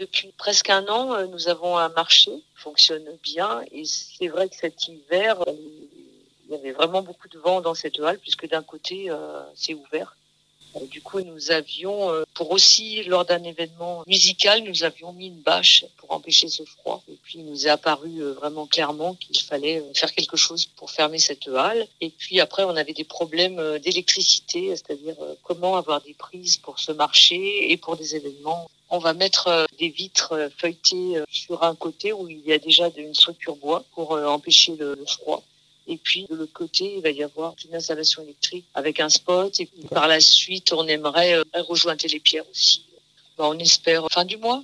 Depuis presque un an, euh, nous avons un marché qui fonctionne bien. Et c'est vrai que cet hiver, euh, il y avait vraiment beaucoup de vent dans cette halle puisque d'un côté, euh, c'est ouvert du coup, nous avions, euh, pour aussi, lors d'un événement musical, nous avions mis une bâche pour empêcher ce froid. Et puis, il nous est apparu euh, vraiment clairement qu'il fallait faire quelque chose pour fermer cette halle. Et puis après, on avait des problèmes d'électricité, c'est-à-dire comment avoir des prises pour ce marché et pour des événements. On va mettre des vitres feuilletées sur un côté où il y a déjà une structure bois pour empêcher le froid. Et puis de l'autre côté, il va y avoir une installation électrique avec un spot. Et par la suite, on aimerait euh, rejoindre les pierres aussi. On espère fin du mois.